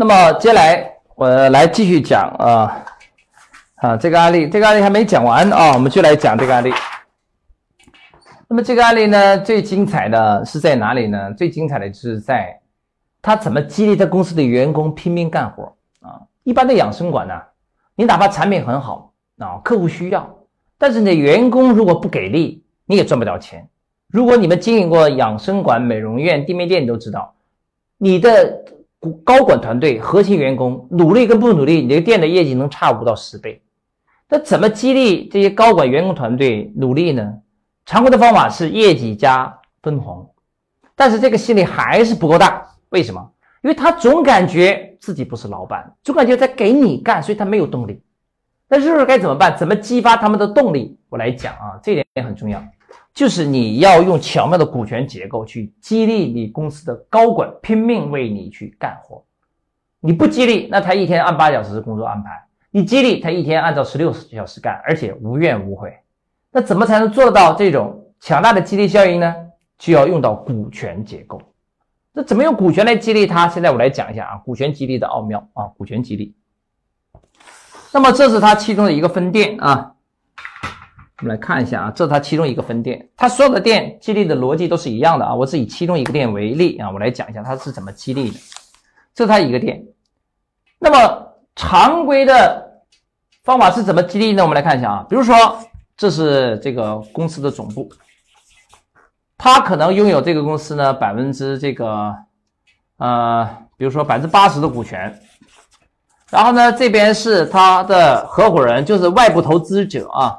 那么接下来我来继续讲啊啊这个案例，这个案例还没讲完啊，我们就来讲这个案例。那么这个案例呢，最精彩的是在哪里呢？最精彩的就是在他怎么激励他公司的员工拼命干活啊！一般的养生馆呢，你哪怕产品很好啊，客户需要，但是你的员工如果不给力，你也赚不了钱。如果你们经营过养生馆、美容院、地面店，你都知道，你的高管团队、核心员工努力跟不努力，你这个店的业绩能差五到十倍。那怎么激励这些高管员工团队努力呢？常规的方法是业绩加分红，但是这个心理还是不够大。为什么？因为他总感觉自己不是老板，总感觉在给你干，所以他没有动力。那日日该怎么办？怎么激发他们的动力？我来讲啊，这点也很重要，就是你要用巧妙的股权结构去激励你公司的高管拼命为你去干活。你不激励，那他一天按八小时工作安排；你激励他一天按照十六小时干，而且无怨无悔。那怎么才能做到这种强大的激励效应呢？就要用到股权结构。那怎么用股权来激励他？现在我来讲一下啊，股权激励的奥妙啊，股权激励。那么这是它其中的一个分店啊，我们来看一下啊，这是它其中一个分店，它所有的店激励的逻辑都是一样的啊。我是以其中一个店为例啊，我来讲一下它是怎么激励的。这是它一个店。那么常规的方法是怎么激励呢？我们来看一下啊，比如说。这是这个公司的总部，他可能拥有这个公司呢百分之这个，呃，比如说百分之八十的股权，然后呢这边是他的合伙人，就是外部投资者啊，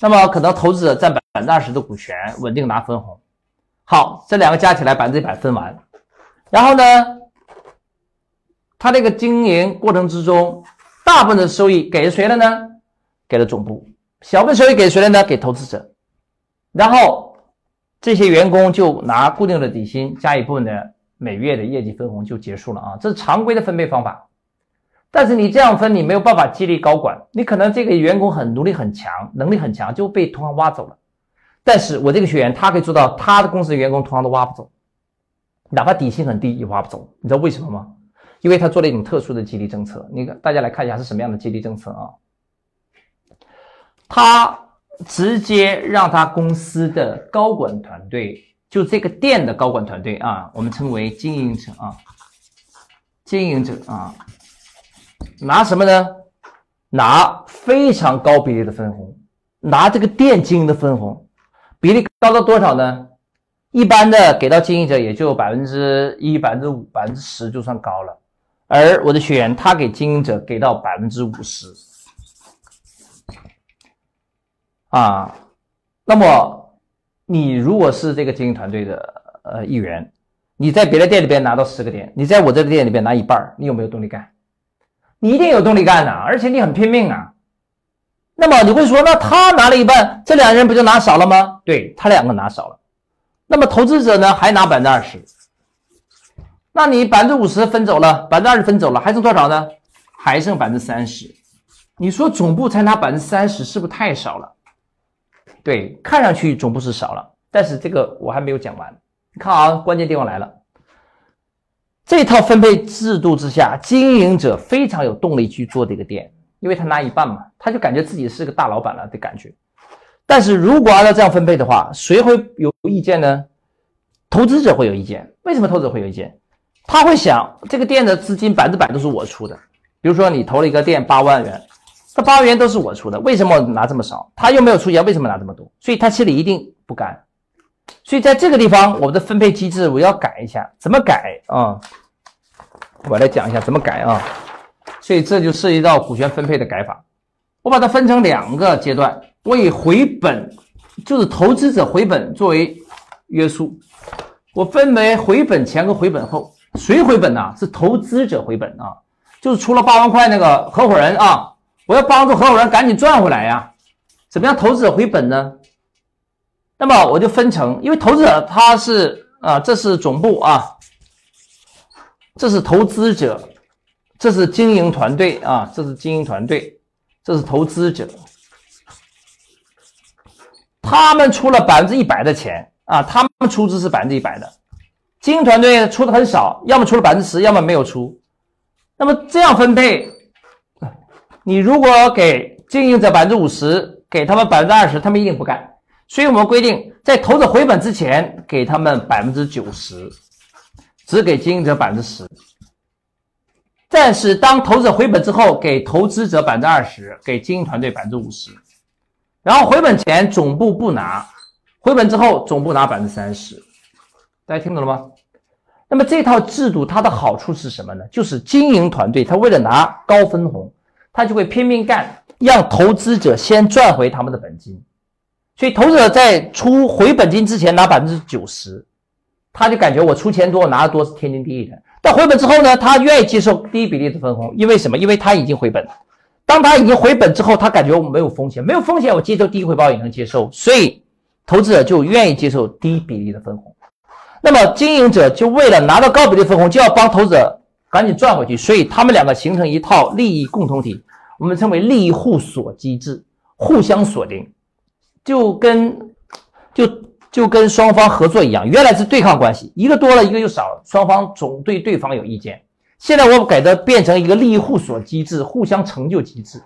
那么可能投资者占百分之二十的股权，稳定拿分红。好，这两个加起来百分之一百分完，然后呢，他这个经营过程之中，大部分的收益给谁了呢？给了总部。小部分收益给谁了呢？给投资者，然后这些员工就拿固定的底薪加一部分的每月的业绩分红就结束了啊，这是常规的分配方法。但是你这样分，你没有办法激励高管，你可能这个员工很努力很强，能力很强就被同行挖走了。但是我这个学员他可以做到，他的公司的员工同行都挖不走，哪怕底薪很低也挖不走。你知道为什么吗？因为他做了一种特殊的激励政策。你大家来看一下是什么样的激励政策啊？他直接让他公司的高管团队，就这个店的高管团队啊，我们称为经营者啊，经营者啊，拿什么呢？拿非常高比例的分红，拿这个店经营的分红，比例高到多少呢？一般的给到经营者也就百分之一、百分之五、百分之十就算高了，而我的学员他给经营者给到百分之五十。啊，那么你如果是这个经营团队的呃一员，你在别的店里边拿到十个点，你在我这个店里边拿一半你有没有动力干？你一定有动力干的，而且你很拼命啊。那么你会说，那他拿了一半，这两人不就拿少了吗？对他两个拿少了。那么投资者呢，还拿百分之二十，那你百分之五十分走了，百分之二十分走了，还剩多少呢？还剩百分之三十。你说总部才拿百分之三十，是不是太少了？对，看上去总部是少了，但是这个我还没有讲完。你看啊，关键地方来了。这套分配制度之下，经营者非常有动力去做这个店，因为他拿一半嘛，他就感觉自己是个大老板了的感觉。但是如果按照这样分配的话，谁会有意见呢？投资者会有意见。为什么投资者会有意见？他会想，这个店的资金百分之百都是我出的。比如说你投了一个店八万元。这八万元都是我出的，为什么我拿这么少？他又没有出钱，为什么拿这么多？所以他心里一定不甘。所以在这个地方，我们的分配机制我要改一下，怎么改啊？我来讲一下怎么改啊。所以这就涉及到股权分配的改法。我把它分成两个阶段，我以回本，就是投资者回本作为约束，我分为回本前和回本后。谁回本呢？是投资者回本啊，就是出了八万块那个合伙人啊。我要帮助合伙人赶紧赚回来呀，怎么样投资者回本呢？那么我就分成，因为投资者他是啊，这是总部啊，这是投资者，这是经营团队啊，这是经营团队，这是投资者，他们出了百分之一百的钱啊，他们出资是百分之一百的，经营团队出的很少，要么出了百分之十，要么没有出。那么这样分配，你如果给经营者百分之五十，给他们百分之二十，他们一定不干。所以我们规定，在投资回本之前，给他们百分之九十，只给经营者百分之十。但是当投资者回本之后，给投资者百分之二十，给经营团队百分之五十。然后回本前总部不拿，回本之后总部拿百分之三十。大家听懂了吗？那么这套制度它的好处是什么呢？就是经营团队他为了拿高分红，他就会拼命干，让投资者先赚回他们的本金。所以投资者在出回本金之前拿百分之九十，他就感觉我出钱多，我拿的多是天经地义的。到回本之后呢，他愿意接受低比例的分红，因为什么？因为他已经回本了。当他已经回本之后，他感觉我们没有风险，没有风险，我接受低回报也能接受，所以投资者就愿意接受低比例的分红。那么经营者就为了拿到高比例分红，就要帮投资者赶紧赚回去，所以他们两个形成一套利益共同体，我们称为利益互锁机制，互相锁定，就跟就就跟双方合作一样，原来是对抗关系，一个多了一个又少了，双方总对对方有意见。现在我改的变成一个利益互锁机制，互相成就机制。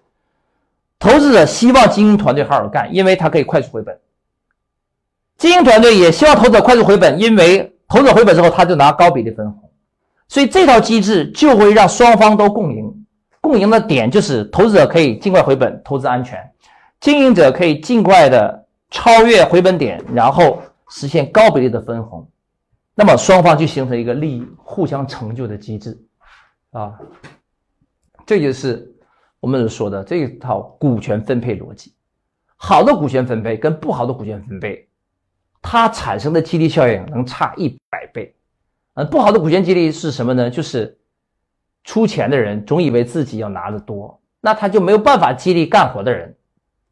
投资者希望经营团队好好干，因为他可以快速回本；经营团队也希望投资者快速回本，因为投资者回本之后他就拿高比例分红。所以这套机制就会让双方都共赢。共赢的点就是投资者可以尽快回本，投资安全；经营者可以尽快的超越回本点，然后实现高比例的分红。那么双方就形成一个利益互相成就的机制。啊，这就是我们所说的这一套股权分配逻辑。好的股权分配跟不好的股权分配，它产生的激励效应能差一百倍。呃，不好的股权激励是什么呢？就是出钱的人总以为自己要拿的多，那他就没有办法激励干活的人。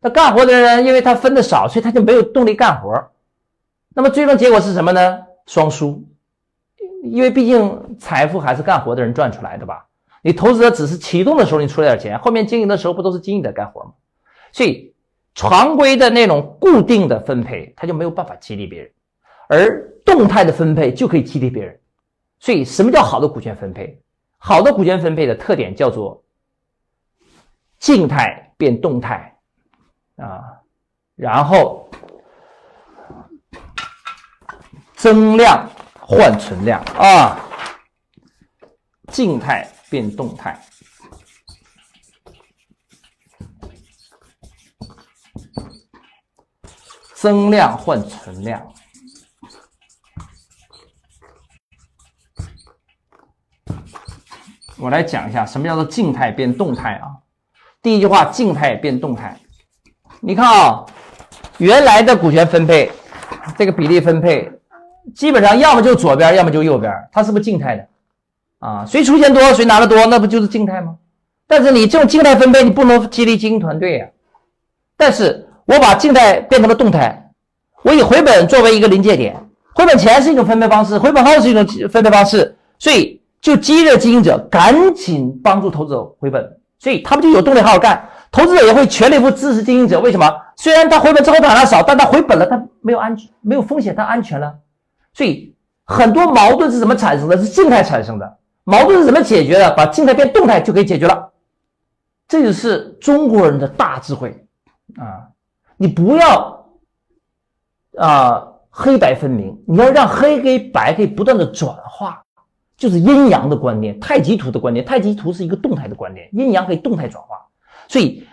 那干活的人因为他分的少，所以他就没有动力干活。那么最终结果是什么呢？双输。因为毕竟财富还是干活的人赚出来的吧？你投资者只是启动的时候你出了点钱，后面经营的时候不都是经营者干活吗？所以常规的那种固定的分配，他就没有办法激励别人，而动态的分配就可以激励别人。所以什么叫好的股权分配？好的股权分配的特点叫做静态变动态啊，然后增量。换存量啊，静态变动态，增量换存量。我来讲一下什么叫做静态变动态啊？第一句话，静态变动态。你看啊，原来的股权分配，这个比例分配。基本上要么就左边，要么就右边，它是不是静态的啊？谁出钱多，谁拿的多，那不就是静态吗？但是你这种静态分配，你不能激励经营团队呀。但是我把静态变成了动态，我以回本作为一个临界点，回本前是一种分配方式，回本后是一种分配方式，所以就激励经营者赶紧帮助投资者回本，所以他们就有动力好好干，投资者也会全力以赴支持经营者。为什么？虽然他回本之后他拿少，但他回本了，他没有安全，没有风险，他安全了。所以很多矛盾是怎么产生的？是静态产生的。矛盾是怎么解决的？把静态变动态就可以解决了。这就是中国人的大智慧啊！你不要啊黑白分明，你要让黑跟白可以不断的转化，就是阴阳的观念，太极图的观念。太极图是一个动态的观念，阴阳可以动态转化。所以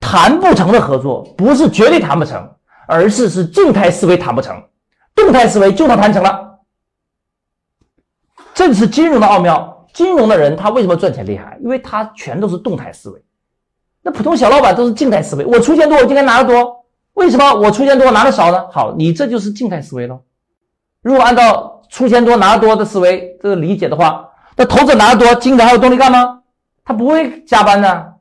谈不成的合作不是绝对谈不成，而是是静态思维谈不成。动态思维就能谈成了，这是金融的奥妙。金融的人他为什么赚钱厉害？因为他全都是动态思维。那普通小老板都是静态思维，我出钱多，我就该拿的多。为什么我出钱多拿的少呢？好，你这就是静态思维喽。如果按照出钱多拿的多的思维这个理解的话，那投资拿的多，经营还有动力干吗？他不会加班的，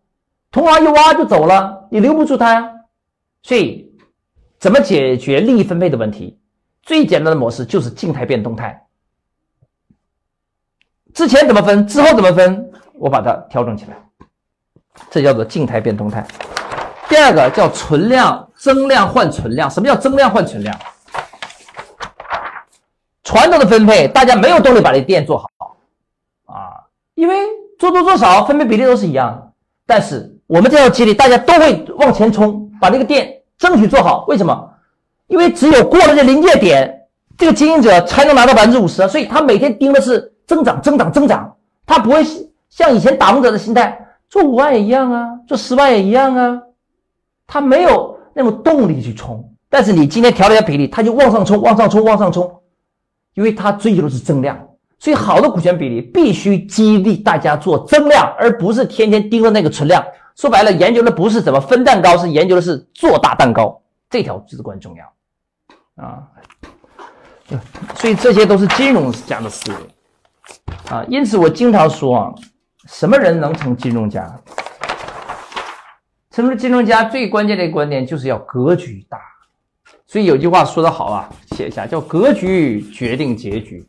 同行一挖就走了，你留不住他呀。所以，怎么解决利益分配的问题？最简单的模式就是静态变动态，之前怎么分，之后怎么分，我把它调整起来，这叫做静态变动态。第二个叫存量增量换存量，什么叫增量换存量？传统的分配，大家没有动力把这店做好啊，因为做多做少分配比例都是一样的。但是我们这套激励，大家都会往前冲，把这个店争取做好。为什么？因为只有过了这临界点，这个经营者才能拿到百分之五十，所以他每天盯的是增长、增长、增长，他不会像以前打工者的心态，做五万也一样啊，做十万也一样啊，他没有那种动力去冲。但是你今天调了一下比例，他就往上冲，往上冲，往上冲，因为他追求的是增量，所以好的股权比例必须激励大家做增量，而不是天天盯着那个存量。说白了，研究的不是怎么分蛋糕，是研究的是做大蛋糕，这条至关重要啊。所以这些都是金融家的思维啊。因此我经常说啊，什么人能成金融家？成为金融家最关键的一个观点就是要格局大。所以有句话说得好啊，写一下叫“格局决定结局”。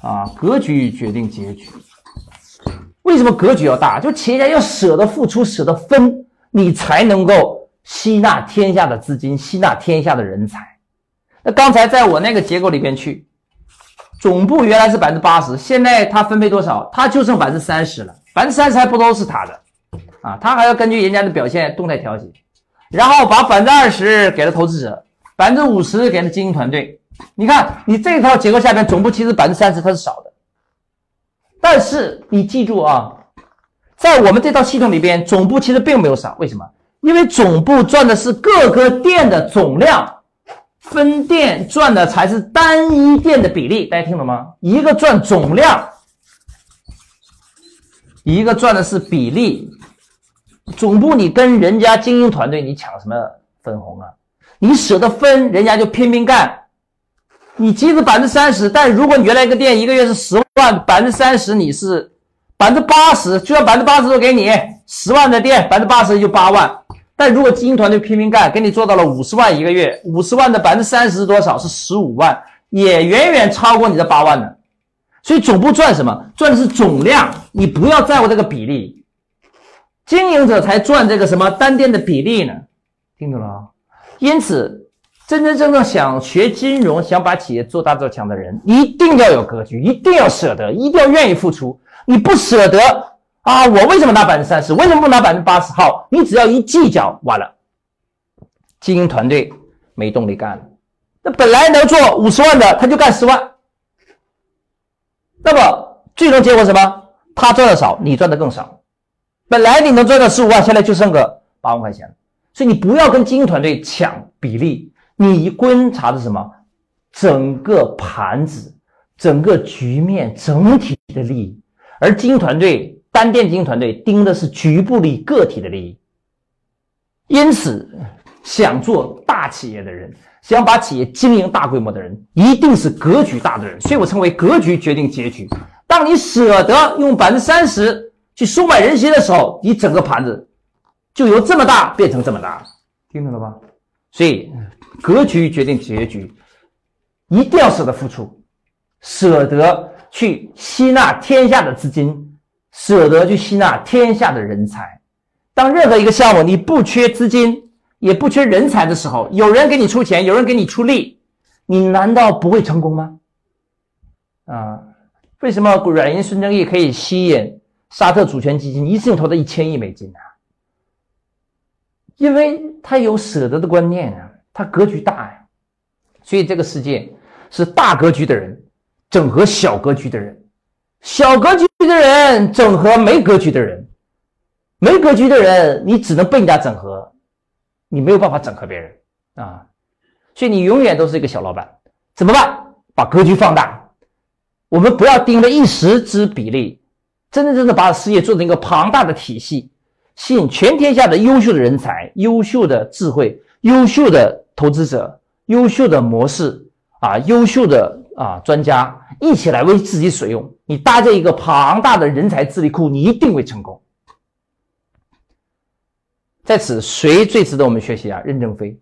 啊，格局决定结局。为什么格局要大？就企业家要舍得付出，舍得分，你才能够吸纳天下的资金，吸纳天下的人才。那刚才在我那个结构里边去，总部原来是百分之八十，现在他分配多少？他就剩百分之三十了，百分之三十还不都是他的啊？他还要根据人家的表现动态调节。然后把百分之二十给了投资者，百分之五十给了经营团队。你看，你这套结构下边，总部其实百分之三十它是少的。但是你记住啊，在我们这套系统里边，总部其实并没有少。为什么？因为总部赚的是各个店的总量，分店赚的才是单一店的比例。大家听懂吗？一个赚总量，一个赚的是比例。总部，你跟人家精英团队，你抢什么分红啊？你舍得分，人家就拼命干。你即使百分之三十，但如果你原来一个店一个月是十万，百分之三十你是百分之八十，就算百分之八十都给你十万的店，百分之八十就八万。但如果经营团队拼命干，给你做到了五十万一个月，五十万的百分之三十是多少？是十五万，也远远超过你的八万的。所以总部赚什么？赚的是总量，你不要在乎这个比例。经营者才赚这个什么单店的比例呢？听懂了啊？因此，真真正正想学金融、想把企业做大做强的人，一定要有格局，一定要舍得，一定要愿意付出。你不舍得啊？我为什么拿百分之三十？为什么不拿百分之八十？好，你只要一计较，完了，经营团队没动力干了。那本来能做五十万的，他就干十万。那么最终结果什么？他赚的少，你赚的更少。本来你能赚到十五万，现在就剩个八万块钱了。所以你不要跟经营团队抢比例，你观察的是什么？整个盘子、整个局面、整体的利益。而经营团队、单店经营团队盯的是局部利益、个体的利益。因此，想做大企业的人，想把企业经营大规模的人，一定是格局大的人。所以我称为格局决定结局。当你舍得用百分之三十。去收买人心的时候，你整个盘子就由这么大变成这么大，听懂了吧？所以格局决定结局，一定要舍得付出，舍得去吸纳天下的资金，舍得去吸纳天下的人才。当任何一个项目你不缺资金，也不缺人才的时候，有人给你出钱，有人给你出力，你难道不会成功吗？啊，为什么软银孙正义可以吸引？沙特主权基金一次性投了一千亿美金啊，因为他有舍得的观念啊，他格局大呀，所以这个世界是大格局的人整合小格局的人，小格局的人整合没格局的人，没格局的人你只能被人家整合，你没有办法整合别人。啊，所以你永远都是一个小老板，怎么办？把格局放大，我们不要盯着一时之比例。真真正正把事业做成一个庞大的体系，吸引全天下的优秀的人才、优秀的智慧、优秀的投资者、优秀的模式啊、优秀的啊专家一起来为自己所用。你搭建一个庞大的人才智力库，你一定会成功。在此，谁最值得我们学习啊？任正非，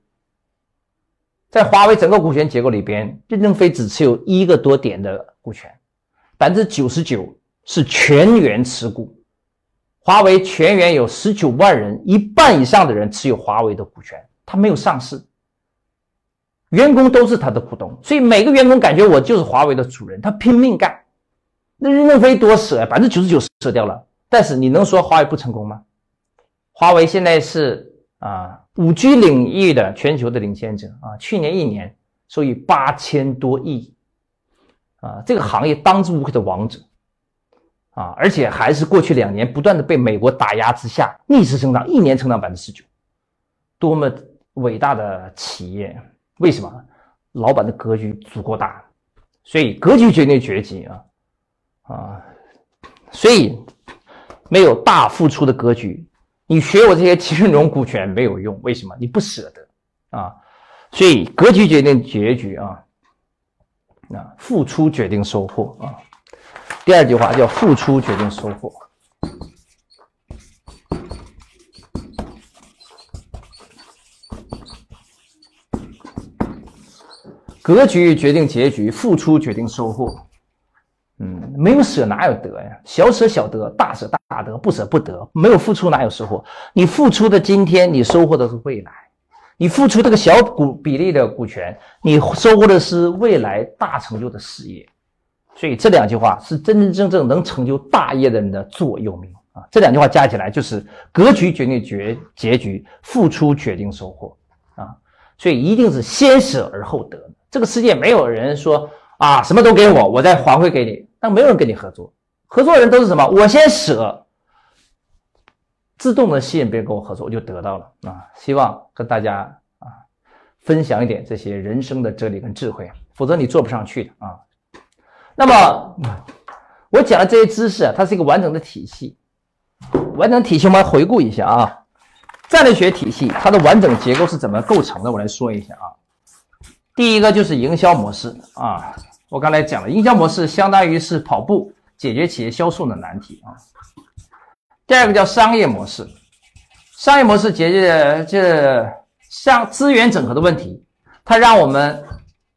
在华为整个股权结构里边，任正非只持有一个多点的股权，百分之九十九。是全员持股，华为全员有十九万人，一半以上的人持有华为的股权，他没有上市。员工都是他的股东，所以每个员工感觉我就是华为的主人，他拼命干。那任正非多舍，百分之九十九舍掉了。但是你能说华为不成功吗？华为现在是啊，五 G 领域的全球的领先者啊，去年一年收益八千多亿啊，这个行业当之无愧的王者啊，而且还是过去两年不断的被美国打压之下逆势成长，一年成长百分之十九，多么伟大的企业！为什么？老板的格局足够大，所以格局决定结局啊啊，所以没有大付出的格局，你学我这些金融股权没有用。为什么？你不舍得啊，所以格局决定结局啊，那付出决定收获啊。第二句话叫付出决定收获。格局决定结局，付出决定收获。嗯，没有舍哪有得呀？小舍小得，大舍大得，不舍不得。没有付出哪有收获？你付出的今天，你收获的是未来。你付出这个小股比例的股权，你收获的是未来大成就的事业。所以这两句话是真真正正能成就大业的人的座右铭啊！这两句话加起来就是格局决定结结局，付出决定收获啊！所以一定是先舍而后得。这个世界没有人说啊，什么都给我，我再还回给你。但没有人跟你合作，合作人都是什么？我先舍，自动的吸引别人跟我合作，我就得到了啊。希望跟大家啊分享一点这些人生的哲理跟智慧，否则你做不上去的啊。那么我讲的这些知识啊，它是一个完整的体系，完整体系我们回顾一下啊。战略学体系它的完整结构是怎么构成的？我来说一下啊。第一个就是营销模式啊，我刚才讲了，营销模式相当于是跑步解决企业销售的难题啊。第二个叫商业模式，商业模式解决这像资源整合的问题，它让我们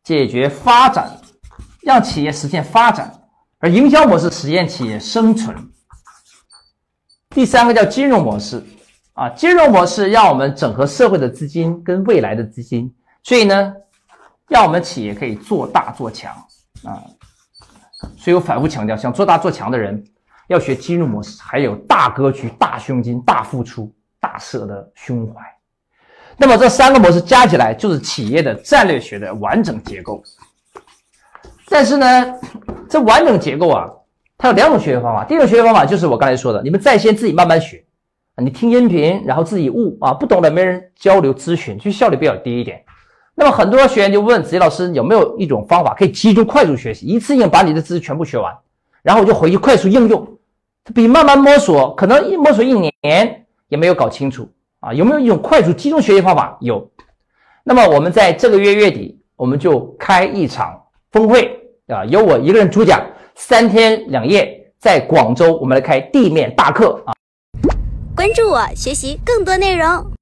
解决发展，让企业实现发展，而营销模式实现企业生存。第三个叫金融模式啊，金融模式让我们整合社会的资金跟未来的资金，所以呢。让我们企业可以做大做强啊，所以我反复强调，想做大做强的人要学金融模式，还有大格局、大胸襟、大付出、大舍的胸怀。那么这三个模式加起来就是企业的战略学的完整结构。但是呢，这完整结构啊，它有两种学习方法。第一种学习方法就是我刚才说的，你们在线自己慢慢学，你听音频，然后自己悟啊，不懂的没人交流咨询，就效率比较低一点。那么很多学员就问子怡老师有没有一种方法可以集中快速学习，一次性把你的知识全部学完，然后我就回去快速应用，比慢慢摸索可能一摸索一年也没有搞清楚啊？有没有一种快速集中学习方法？有。那么我们在这个月月底，我们就开一场峰会啊，由我一个人主讲，三天两夜，在广州我们来开地面大课啊。关注我，学习更多内容。